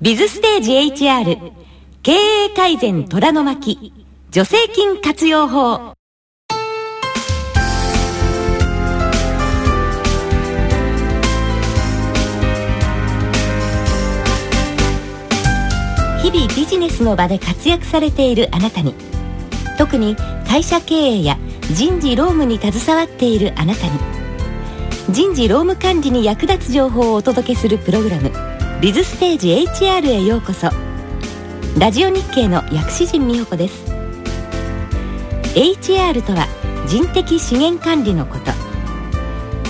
ビズステージ HR 経営改善虎の巻助成金活用法。日々ビジネスの場で活躍されているあなたに特に会社経営や人事労務に携わっているあなたに人事労務管理に役立つ情報をお届けするプログラム「ビズステージ HR」へようこそ。ラジオ日経の薬師陣美穂子です。HR とは人的資源管理のこと。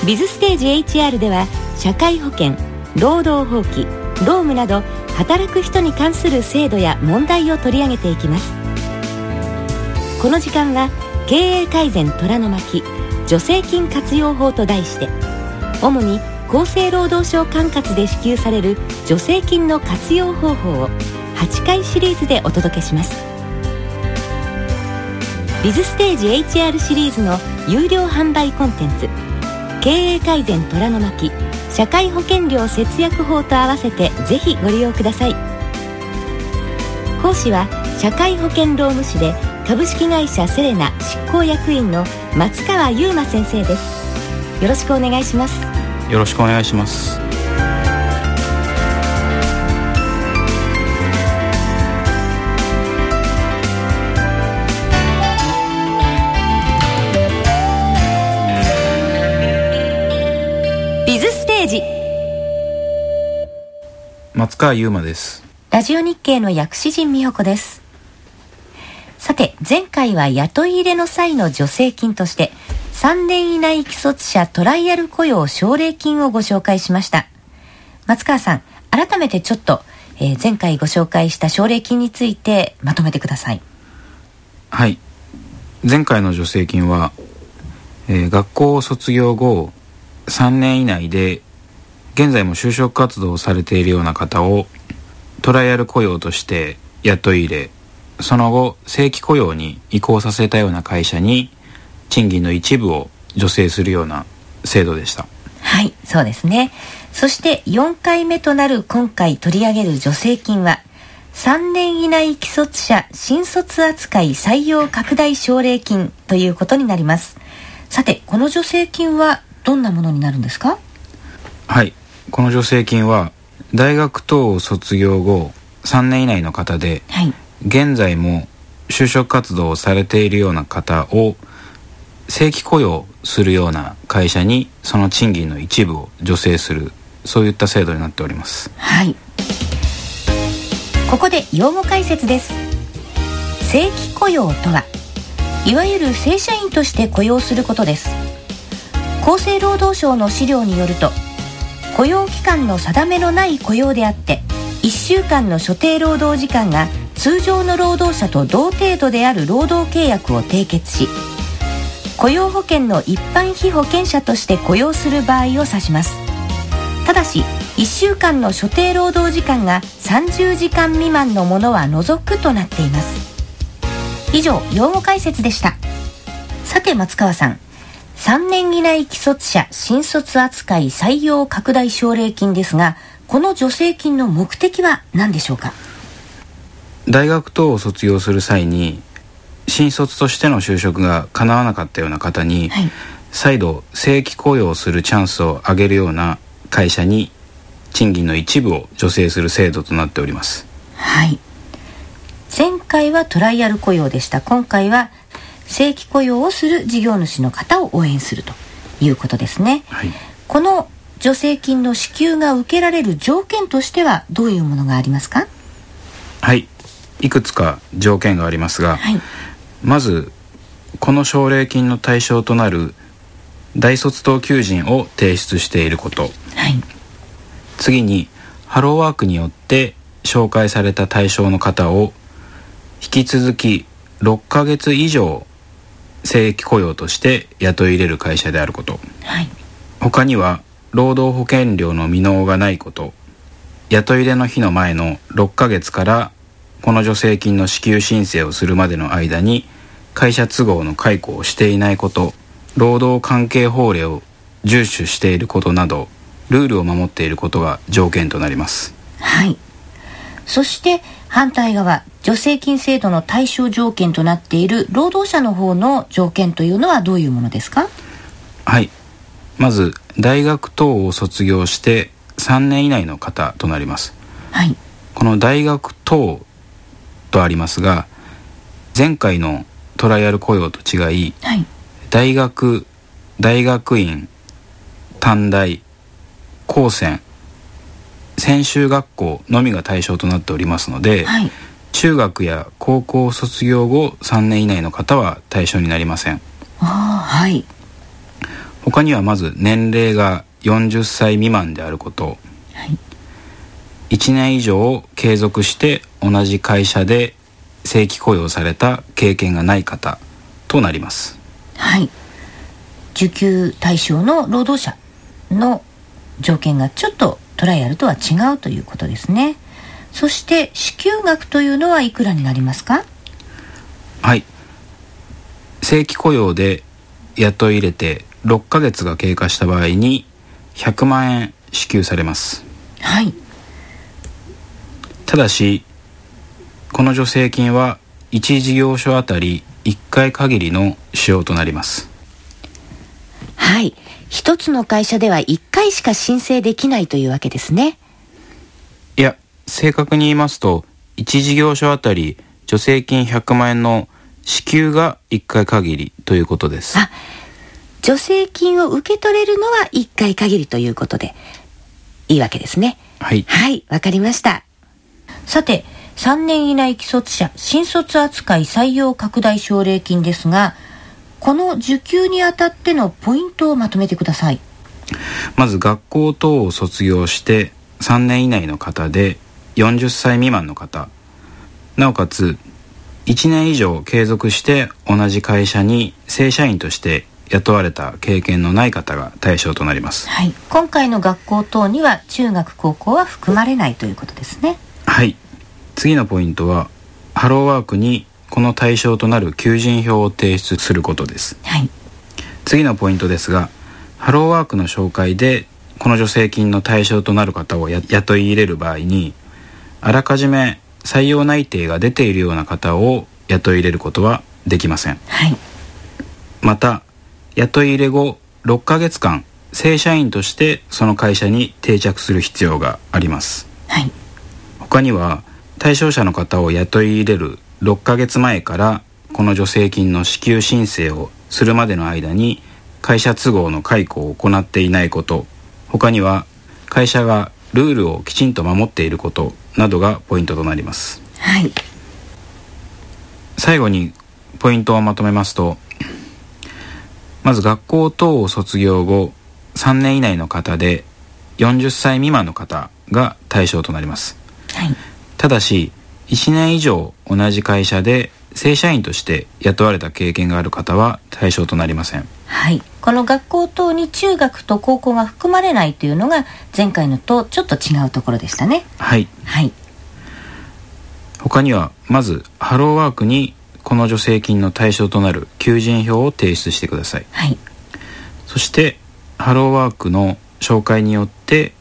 ビズステージ HR では社会保険労働法規労務など働く人に関する制度や問題を取り上げていきます。この時間は経営改善虎の巻助成金活用法と題して主に厚生労働省管轄で支給される助成金の活用方法を8回シリーズでお届けします。ビズステージ HR シリーズの有料販売コンテンツ経営改善虎の巻社会保険料節約法と合わせてぜひご利用ください。講師は社会保険労務士で株式会社セレナ執行役員の松川優馬先生です。よろしくお願いします。よろしくお願いします。ビズステージ。松川優馬です。ラジオ日経の薬師陣美穂子です。さて前回は雇い入れの際の助成金として3年以内既卒者トライアル雇用奨励金をご紹介しました。松川さん改めてちょっと、えー前回ご紹介した奨励金についてまとめてください。はい。前回の助成金は、えー学校を卒業後3年以内で現在も就職活動をされているような方をトライアル雇用として雇い入れその後正規雇用に移行させたような会社に賃金の一部を助成するような制度でした。はいそうですね。そして4回目となる今回取り上げる助成金は3年以内既卒者新卒扱い採用拡大奨励金ということになります。さてこの助成金はどんなものになるんですか？はい。この助成金は大学等を卒業後3年以内の方ではい。現在も就職活動をされているような方を正規雇用するような会社にその賃金の一部を助成するそういった制度になっております。はい。ここで用語解説です。正規雇用とはいわゆる正社員として雇用することです。厚生労働省の資料によると雇用期間の定めのない雇用であって1週間の所定労働時間が通常の労働者と同程度である労働契約を締結し雇用保険の一般被保険者として雇用する場合を指します。ただし1週間の所定労働時間が30時間未満のものは除くとなっています。以上用語解説でした。さて松川さん。3年以内既卒者新卒扱い採用拡大奨励金ですがこの助成金の目的は何でしょうか？大学等を卒業する際に新卒としての就職が叶わなかったような方に、はい。再度正規雇用するチャンスを上げるような会社に賃金の一部を助成する制度となっております。はい。前回はトライアル雇用でした。今回は正規雇用をする事業主の方を応援するということですね。はい。この助成金の支給が受けられる条件としてはどういうものがありますか？はい。いくつか条件がありますが、はいまずこの奨励金の対象となる大卒等求人を提出していること。はい。次にハローワークによって紹介された対象の方を引き続き6ヶ月以上正規雇用として雇い入れる会社であること。はい。他には労働保険料の未納がないこと。雇い入れの日の前の6ヶ月からこの助成金の支給申請をするまでの間に会社都合の解雇をしていないこと労働関係法令を遵守していることなどルールを守っていることが条件となります。はい。そして反対側助成金制度の対象条件となっている労働者の方の条件というのはどういうものですか？はい。まず大学等を卒業して3年以内の方となります。はい。この大学等とありますが前回のトライアル雇用と違いはい。大学大学院短大高専専修学校のみが対象となっておりますので、はい。中学や高校卒業後3年以内の方は対象になりません。ああはい。他にはまず年齢が40歳未満であること。はい1年以上継続して同じ会社で正規雇用された経験がない方となります。はい。受給対象の労働者の条件がちょっとトライアルとは違うということですね。そして支給額というのはいくらになりますか？はい。正規雇用で雇い入れて6ヶ月が経過した場合に100万円支給されます。はいただしこの助成金は1事業所あたり1回限りの使用となります。はい。一つの会社では1回しか申請できないというわけですね。いや正確に言いますと1事業所あたり助成金100万円の支給が1回限りということです。あ助成金を受け取れるのは1回限りということでいいわけですね。はい。はいわかりましたさて3年以内既卒者新卒扱い採用拡大奨励金ですがこの受給にあたってのポイントをまとめてください。まず学校等を卒業して3年以内の方で40歳未満の方。なおかつ1年以上継続して同じ会社に正社員として雇われた経験のない方が対象となります。はい。今回の学校等には中学高校は含まれないということですねはい。次のポイントはハローワークにこの対象となる求人票を提出することです。はい。次のポイントですがハローワークの紹介でこの助成金の対象となる方をや雇い入れる場合にあらかじめ採用内定が出ているような方を雇い入れることはできません。はい。また雇い入れ後6ヶ月間正社員としてその会社に定着する必要があります。はい他には対象者の方を雇い入れる6ヶ月前からこの助成金の支給申請をするまでの間に会社都合の解雇を行っていないこと。他には会社がルールをきちんと守っていることなどがポイントとなります。はい。最後にポイントをまとめますとまず学校等を卒業後3年以内の方で40歳未満の方が対象となりますはい。ただし1年以上同じ会社で正社員として雇われた経験がある方は対象となりません。はい、この学校等に中学と高校が含まれないというのが前回のとちょっと違うところでしたね。はい。はい。他にはまずハローワークにこの助成金の対象となる求人票を提出してください。はい。そしてハローワークの紹介によって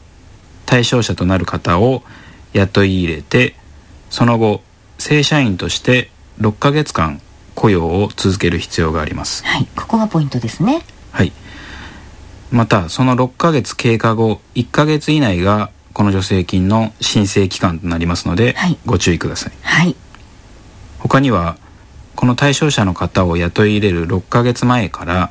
対象者となる方を雇い入れてその後正社員として6ヶ月間雇用を続ける必要があります。はいここがポイントですね。はい。またその6ヶ月経過後1ヶ月以内がこの助成金の申請期間となりますので、はい。ご注意ください。はい。他にはこの対象者の方を雇い入れる6ヶ月前から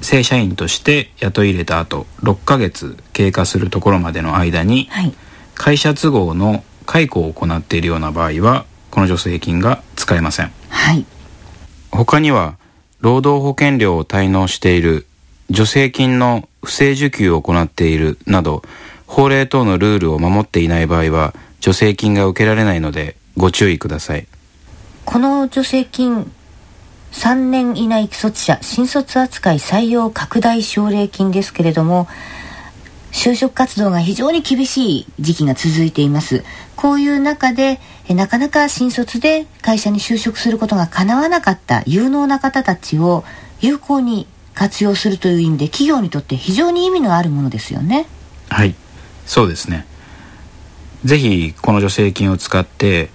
正社員として雇い入れた後6ヶ月経過するところまでの間にはい会社都合の解雇を行っているような場合はこの助成金が使えません。はい。他には労働保険料を滞納している助成金の不正受給を行っているなど法令等のルールを守っていない場合は助成金が受けられないのでご注意ください。この助成金3年以内既卒者新卒扱い採用拡大奨励金ですけれども就職活動が非常に厳しい時期が続いています。こういう中でなかなか新卒で会社に就職することが叶わなかった有能な方たちを有効に活用するという意味で企業にとって非常に意味のあるものですよね。はい。そうですね。ぜひこの助成金を使って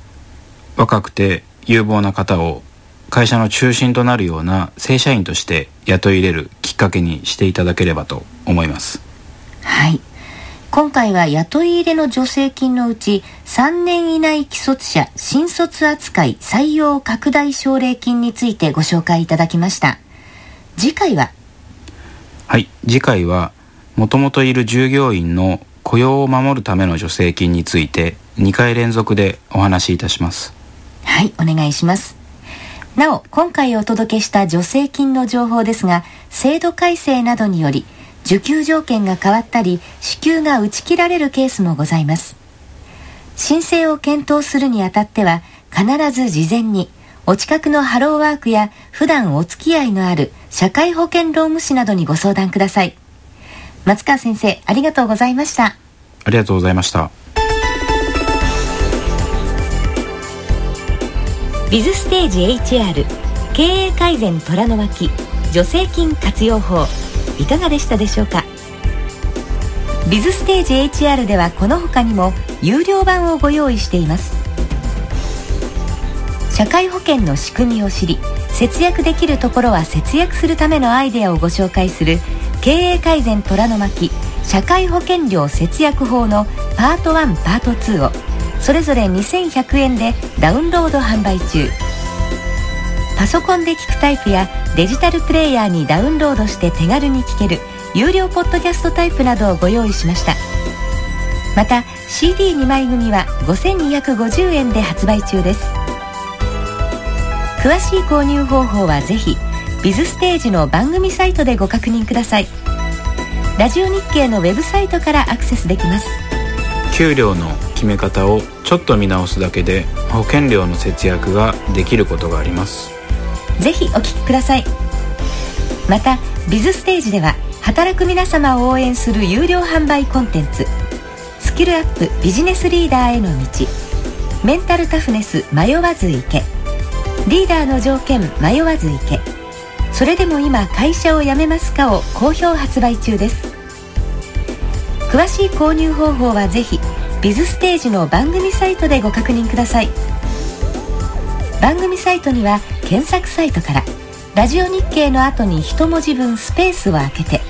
若くて有望な方を会社の中心となるような正社員として雇い入れるきっかけにしていただければと思います。はい。今回は雇い入れの助成金のうち3年以内既卒者新卒扱い採用拡大奨励金についてご紹介いただきました。次回は？はい。次回はもともといる従業員の雇用を守るための助成金について2回連続でお話しいたします。はいお願いします。なお今回お届けした助成金の情報ですが制度改正などにより受給条件が変わったり支給が打ち切られるケースもございます。申請を検討するにあたっては必ず事前にお近くのハローワークや普段お付き合いのある社会保険労務士などにご相談ください。松川先生ありがとうございました。ありがとうございました。ビズステージ HR 経営改善虎の巻助成金活用法いかがでしたでしょうか？ビズステージ HR ではこの他にも有料版をご用意しています。社会保険の仕組みを知り節約できるところは節約するためのアイデアをご紹介する経営改善虎の巻社会保険料節約法のパート1パート2をそれぞれ2100円でダウンロード販売中。パソコンで聞くタイプやデジタルプレイヤーにダウンロードして手軽に聞ける有料ポッドキャストタイプなどをご用意しました。また CD2 枚組は5250円で発売中です。詳しい購入方法はぜひビズステージの番組サイトでご確認ください。ラジオ日経のウェブサイトからアクセスできます。給料の決め方をちょっと見直すだけで保険料の節約ができることがあります。ぜひお聞きください。またビズステージでは働く皆様を応援する有料販売コンテンツスキルアップビジネスリーダーへの道メンタルタフネス迷わず行けリーダーの条件迷わず行けそれでも今会社を辞めますかを好評発売中です。詳しい購入方法はぜひビズステージの番組サイトでご確認ください。番組サイトには検索サイトからラジオ日経の後に一文字分スペースを空けて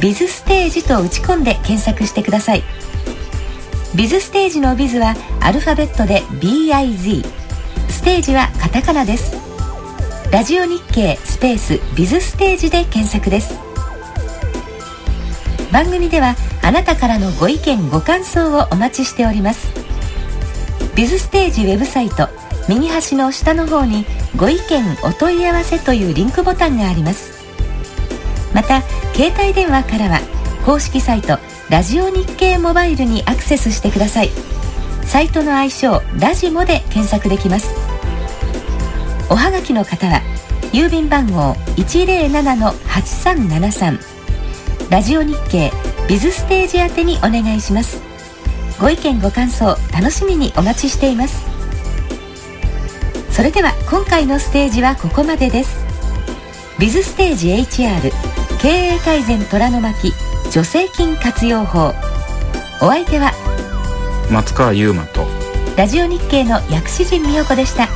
ビズステージと打ち込んで検索してください。ビズステージのビズはアルファベットで BIZ ステージはカタカナです。ラジオ日経スペースビズステージで検索です。番組ではあなたからのご意見ご感想をお待ちしております。ビズステージウェブサイト右端の下の方にご意見お問い合わせというリンクボタンがあります。また携帯電話からは公式サイトラジオ日経モバイルにアクセスしてください。サイトの愛称ラジモで検索できます。おはがきの方は郵便番号107-8373ラジオ日経ビズステージ宛てにお願いします。ご意見ご感想楽しみにお待ちしています。それでは今回のステージはここまでです。ビズステージ HR 経営改善虎の巻助成金活用法。お相手は松川優馬とラジオ日経の薬師陣美代子でした